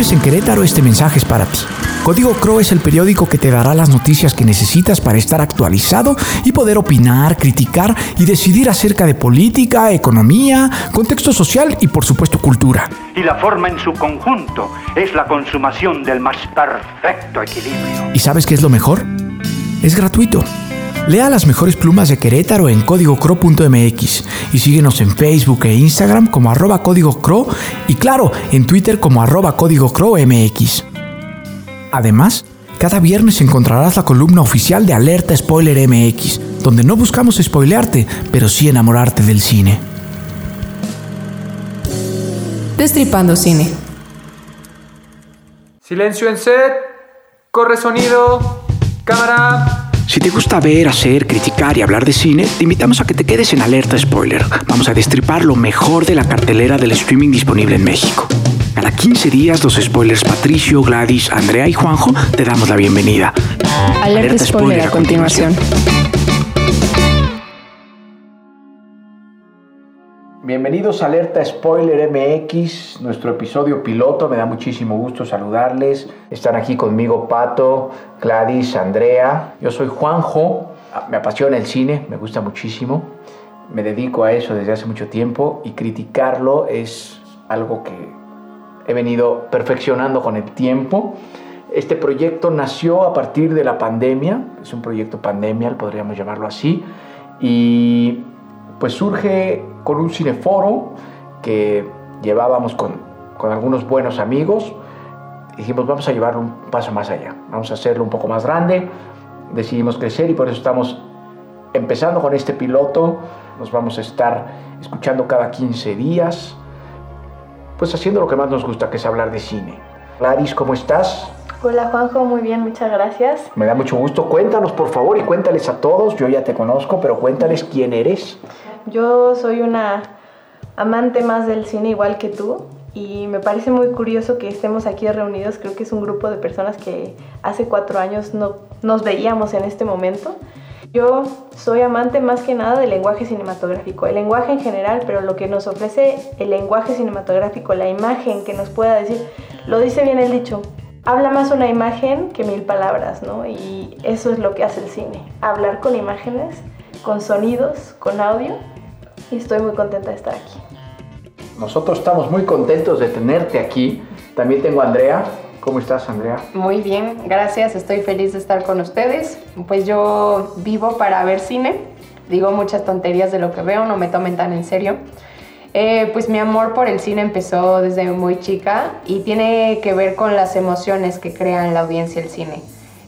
vives en Querétaro, este mensaje es para ti. Código Crow es el periódico que te dará las noticias que necesitas para estar actualizado y poder opinar, criticar y decidir acerca de política, economía, contexto social y por supuesto cultura. Y la forma en su conjunto es la consumación del más perfecto equilibrio. ¿Y sabes qué es lo mejor? Es gratuito. Lea las mejores plumas de Querétaro en códigocro.mx y síguenos en Facebook e Instagram como arroba código y claro, en Twitter como arroba códigocromx. Además, cada viernes encontrarás la columna oficial de Alerta Spoiler MX, donde no buscamos spoilearte, pero sí enamorarte del cine. Destripando cine. Silencio en set. Corre sonido. Cámara. Si te gusta ver, hacer, criticar y hablar de cine, te invitamos a que te quedes en Alerta Spoiler. Vamos a destripar lo mejor de la cartelera del streaming disponible en México. Cada 15 días, los spoilers Patricio, Gladys, Andrea y Juanjo te damos la bienvenida. Alerta, spoiler, a continuación. Bienvenidos a Alerta Spoiler MX, nuestro episodio piloto. Me da muchísimo gusto saludarles. Están aquí conmigo Pato, Gladys, Andrea. Yo soy Juanjo. Me apasiona el cine, me gusta muchísimo. Me dedico a eso desde hace mucho tiempo y criticarlo es algo que he venido perfeccionando con el tiempo. Este proyecto nació a partir de la pandemia, es un proyecto pandemial, podríamos llamarlo así, y pues surge con un cineforo que llevábamos con, con algunos buenos amigos. Dijimos, vamos a llevarlo un paso más allá, vamos a hacerlo un poco más grande. Decidimos crecer y por eso estamos empezando con este piloto. Nos vamos a estar escuchando cada 15 días, pues haciendo lo que más nos gusta, que es hablar de cine. Clarice, ¿cómo estás? Hola Juanjo, muy bien, muchas gracias. Me da mucho gusto. Cuéntanos por favor y cuéntales a todos, yo ya te conozco, pero cuéntales quién eres. Yo soy una amante más del cine igual que tú y me parece muy curioso que estemos aquí reunidos. Creo que es un grupo de personas que hace cuatro años no nos veíamos en este momento. Yo soy amante más que nada del lenguaje cinematográfico, el lenguaje en general, pero lo que nos ofrece el lenguaje cinematográfico, la imagen que nos pueda decir, lo dice bien el dicho, habla más una imagen que mil palabras, ¿no? Y eso es lo que hace el cine, hablar con imágenes, con sonidos, con audio, y estoy muy contenta de estar aquí. Nosotros estamos muy contentos de tenerte aquí. También tengo a Andrea. ¿Cómo estás, Andrea? Muy bien, gracias. Estoy feliz de estar con ustedes. Pues yo vivo para ver cine. Digo muchas tonterías de lo que veo, no me tomen tan en serio. Eh, pues mi amor por el cine empezó desde muy chica y tiene que ver con las emociones que crea en la audiencia el cine.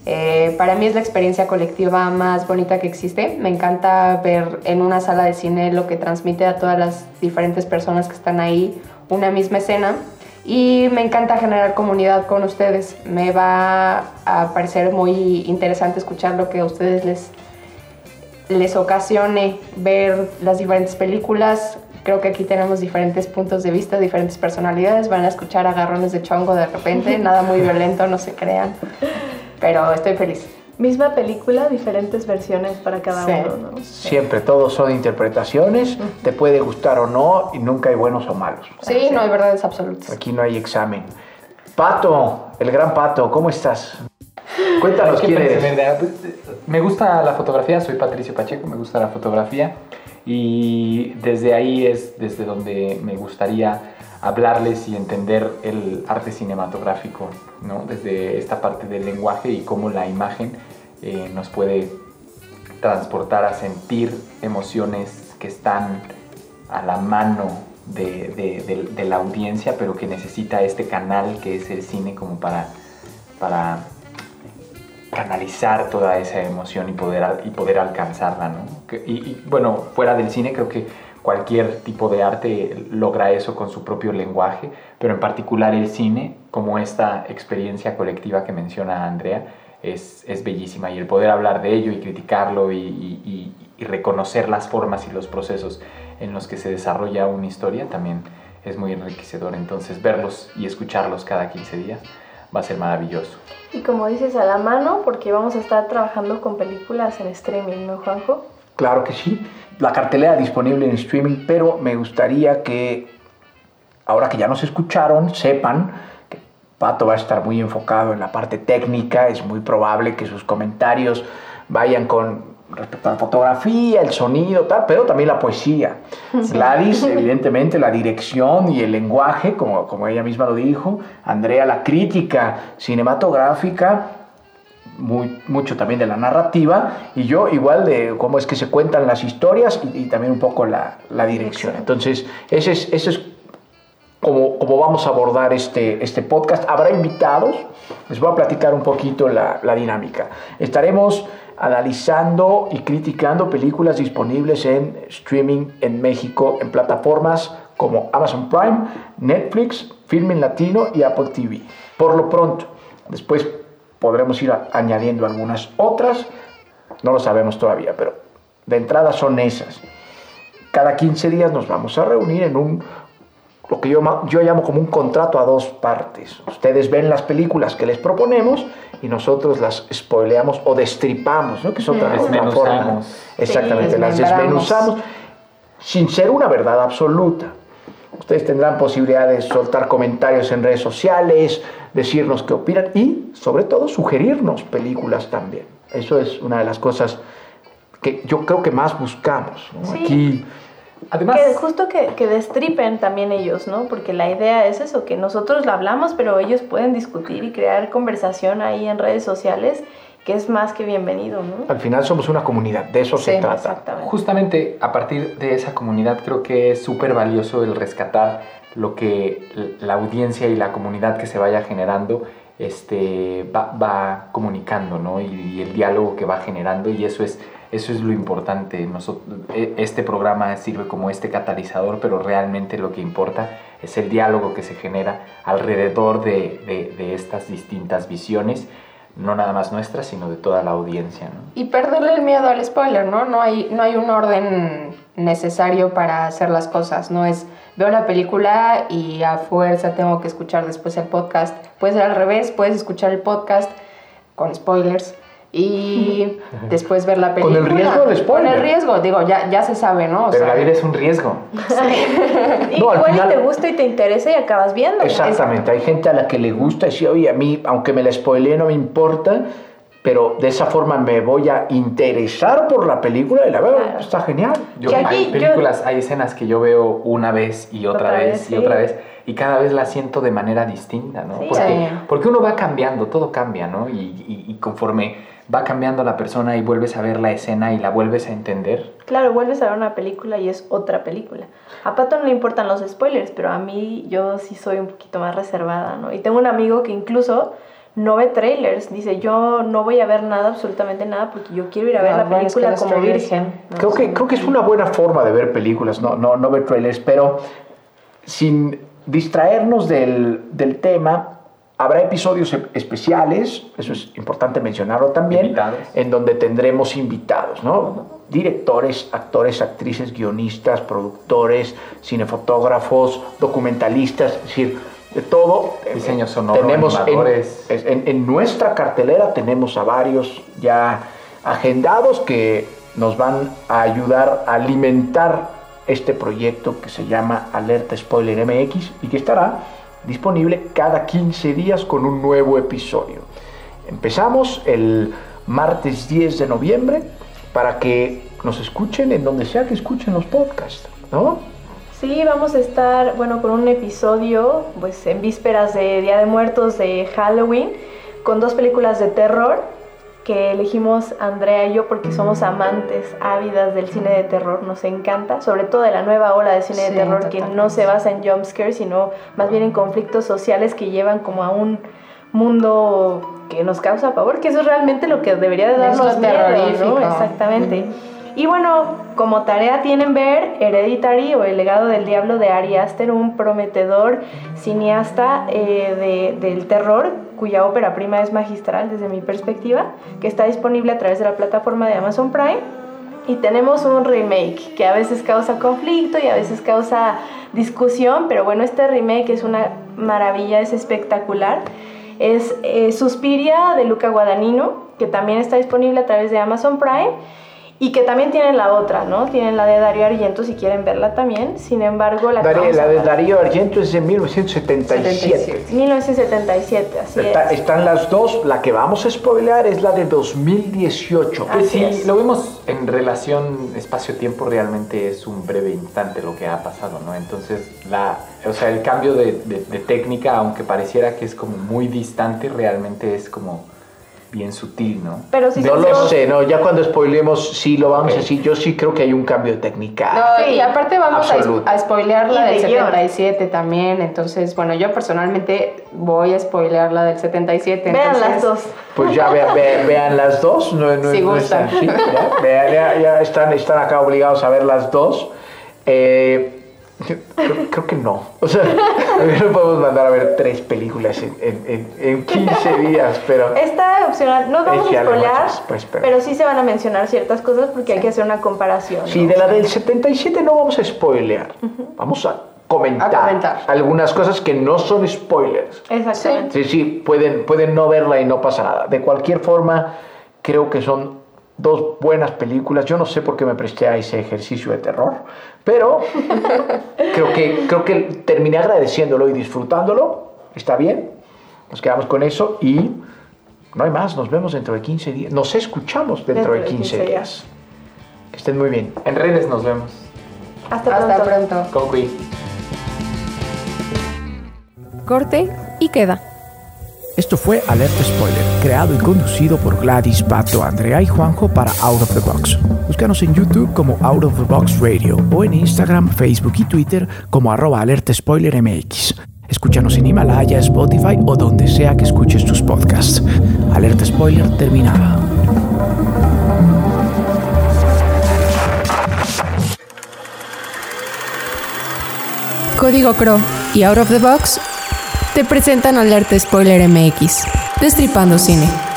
Eh, para mí es la experiencia colectiva más bonita que existe. Me encanta ver en una sala de cine lo que transmite a todas las diferentes personas que están ahí una misma escena. Y me encanta generar comunidad con ustedes. Me va a parecer muy interesante escuchar lo que a ustedes les, les ocasione ver las diferentes películas, Creo que aquí tenemos diferentes puntos de vista, diferentes personalidades. Van a escuchar agarrones de chongo de repente, nada muy violento, no se crean. Pero estoy feliz. Misma película, diferentes versiones para cada uno, ¿no? Siempre, todos son interpretaciones, te puede gustar o no, y nunca hay buenos o malos. Sí, no hay verdades absolutas. Aquí no hay examen. Pato, el gran Pato, ¿cómo estás? Cuéntanos quién eres. Me gusta la fotografía, soy Patricio Pacheco, me gusta la fotografía y desde ahí es desde donde me gustaría hablarles y entender el arte cinematográfico, ¿no? desde esta parte del lenguaje y cómo la imagen eh, nos puede transportar a sentir emociones que están a la mano de, de, la audiencia, pero que necesita este canal que es el cine como para, para canalizar toda esa emoción y poder, y poder alcanzarla, ¿no? Y, bueno, fuera del cine creo que cualquier tipo de arte logra eso con su propio lenguaje, pero en particular el cine, como esta experiencia colectiva que menciona Andrea, es, es bellísima y el poder hablar de ello y criticarlo y, y, y, reconocer las formas y los procesos en los que se desarrolla una historia también es muy enriquecedor. Entonces verlos y escucharlos cada 15 días va a ser maravilloso. Y como dices, a la mano, porque vamos a estar trabajando con películas en streaming, ¿no, Juanjo? Claro que sí. La cartelera disponible en streaming, pero me gustaría que, ahora que ya nos escucharon, sepan que Pato va a estar muy enfocado en la parte técnica, es muy probable que sus comentarios vayan con respecto a la fotografía, el sonido, tal, pero también la poesía. Gladys, evidentemente, la dirección y el lenguaje, como, como ella misma lo dijo. Andrea, la crítica cinematográfica, muy, mucho también de la narrativa. Y yo, igual de cómo es que se cuentan las historias y, y también un poco la, la dirección. Entonces, ese es, ese es como, como, vamos a abordar este, este podcast. Habrá invitados, les voy a platicar un poquito la, la dinámica. Estaremos analizando y criticando películas disponibles en streaming en México en plataformas como Amazon Prime, Netflix, Filmin Latino y Apple TV. Por lo pronto, después podremos ir añadiendo algunas otras, no lo sabemos todavía, pero de entrada son esas. Cada 15 días nos vamos a reunir en un lo que yo, yo llamo como un contrato a dos partes. Ustedes ven las películas que les proponemos y nosotros las spoileamos o destripamos, ¿no? que es otra, otra forma. Exactamente, sí, las desmenuzamos sin ser una verdad absoluta. Ustedes tendrán posibilidad de soltar comentarios en redes sociales, decirnos qué opinan y, sobre todo, sugerirnos películas también. Eso es una de las cosas que yo creo que más buscamos. ¿no? Sí. Aquí Además, que justo que, que, destripen también ellos, ¿no? Porque la idea es eso, que nosotros lo hablamos, pero ellos pueden discutir y crear conversación ahí en redes sociales, que es más que bienvenido, ¿no? Al final somos una comunidad, de eso sí, se trata. Exactamente. Justamente a partir de esa comunidad creo que es súper valioso el rescatar lo que la audiencia y la comunidad que se vaya generando este, va, va comunicando, ¿no? Y, y el diálogo que va generando y eso es eso es lo importante. Nosotros, este programa sirve como este catalizador, pero realmente lo que importa es el diálogo que se genera alrededor de, de, de estas distintas visiones, no nada más nuestras, sino de toda la audiencia. ¿no? Y perderle el miedo al spoiler, ¿no? No hay, no hay un orden necesario para hacer las cosas, no es veo la película y a fuerza tengo que escuchar después el podcast. Puede ser al revés, puedes escuchar el podcast con spoilers y después ver la película. Con el riesgo del spoiler. Con el riesgo, digo, ya, ya se sabe, ¿no? O Pero sea, la vida es un riesgo. Sí. no, Igual final, te gusta y te interesa y acabas viendo. Exactamente, hay gente a la que le gusta y dice, oye, a mí, aunque me la spoileé, no me importa, pero de esa forma me voy a interesar por la película y la veo, claro. está genial. Yo, hay películas, yo... hay escenas que yo veo una vez y otra, otra vez, vez y sí. otra vez y cada vez la siento de manera distinta, ¿no? Sí, porque, sí. porque uno va cambiando, todo cambia, ¿no? Y, y, y, conforme va cambiando la persona y vuelves a ver la escena y la vuelves a entender. Claro, vuelves a ver una película y es otra película. A Pato no le importan los spoilers, pero a mí yo sí soy un poquito más reservada, ¿no? Y tengo un amigo que incluso no ve trailers, dice yo no voy a ver nada, absolutamente nada, porque yo quiero ir a ver no, la película como virgen. ¿no? Creo, que, creo que es una buena forma de ver películas, no, no, no ver trailers, pero sin distraernos del, del tema, habrá episodios especiales, eso es importante mencionarlo también, invitados. en donde tendremos invitados, ¿no? Directores, actores, actrices, guionistas, productores, cinefotógrafos, documentalistas, es decir, de todo. Diseño sonoro, tenemos animadores. En, en, en, nuestra cartelera tenemos a varios ya agendados que nos van a ayudar a alimentar este proyecto que se llama Alerta Spoiler MX y que estará disponible cada 15 días con un nuevo episodio. Empezamos el martes 10 de noviembre para que nos escuchen en donde sea que escuchen los podcasts, ¿no? Sí, vamos a estar, bueno, con un episodio, pues en vísperas de Día de Muertos de Halloween, con dos películas de terror que elegimos Andrea y yo porque somos amantes ávidas del cine de terror, nos encanta, sobre todo de la nueva ola de cine sí, de terror totalmente. que no se basa en jumpscares, sino más bien en conflictos sociales que llevan como a un mundo que nos causa pavor, que eso es realmente lo que debería de darnos miedo, ¿no? Exactamente. Y bueno, como tarea tienen ver Hereditary o El legado del diablo de Ari Aster, un prometedor cineasta eh, de, del terror cuya ópera prima es magistral desde mi perspectiva, que está disponible a través de la plataforma de Amazon Prime. Y tenemos un remake que a veces causa conflicto y a veces causa discusión, pero bueno, este remake es una maravilla, es espectacular. Es eh, Suspiria de Luca Guadagnino, que también está disponible a través de Amazon Prime. Y que también tienen la otra, ¿no? Tienen la de Darío Argento si quieren verla también. Sin embargo, la, que Darío- vamos a la de Darío Argento es de 1977. 1977, así Está- es. están las dos, la que vamos a spoilear es la de 2018. Ah. Pues Así si es. lo vemos en relación espacio-tiempo, realmente es un breve instante lo que ha pasado, ¿no? Entonces, la, o sea, el cambio de, de- de técnica, aunque pareciera que es como muy distante, realmente es como bien sutil, ¿no? Pero si No lo sé, no, ya cuando spoilemos sí lo vamos a decir. Yo sí creo que hay un cambio de técnica. No, Sí, y aparte vamos a, absoluto. a spoilear la del de guion. 77 también, entonces, bueno, yo personalmente voy a spoilear la del 77. Vean entonces, las dos. Pues ya ve- ve- vean las dos. No, no- Si no gustan. están, sí, ya, vean, ya- ya están, están acá obligados a ver las dos. Eh, creo, creo que no. O sea, no podemos mandar a ver tres películas en, en- en- en 15 días, pero... Está opcional, no vamos a pues, pero- pero sí se van a mencionar ciertas cosas porque hay que hacer una comparación. Sí, ¿no? de la del 77 no vamos a spoilear. Vamos a comentar, A comentar. algunas cosas que no son spoilers. Exactamente. Sí, sí, pueden, pueden no verla y no pasa nada. De cualquier forma, creo que son dos buenas películas. Yo no sé por qué me presté a ese ejercicio de terror, pero creo que, creo que terminé agradeciéndolo y disfrutándolo. Está bien, nos quedamos con eso y no hay más. Nos vemos dentro de 15 días. Nos escuchamos dentro, de 15, días. Que estén muy bien. En redes nos vemos. Hasta, Hasta pronto. pronto. Con. Corte y queda. Esto fue Alerta Spoiler, creado y conducido por Gladys, Pato, Andrea y Juanjo para Out of the Box. Búscanos en YouTube como Out of the Box Radio o en Instagram, Facebook y Twitter como arroba Alerta Spoiler MX. Escúchanos en Himalaya, Spotify o donde sea que escuches tus podcasts. Alerta Spoiler terminada. Código Crow y Out of the Box te presentan Alerta Spoiler MX, Destripando Cine.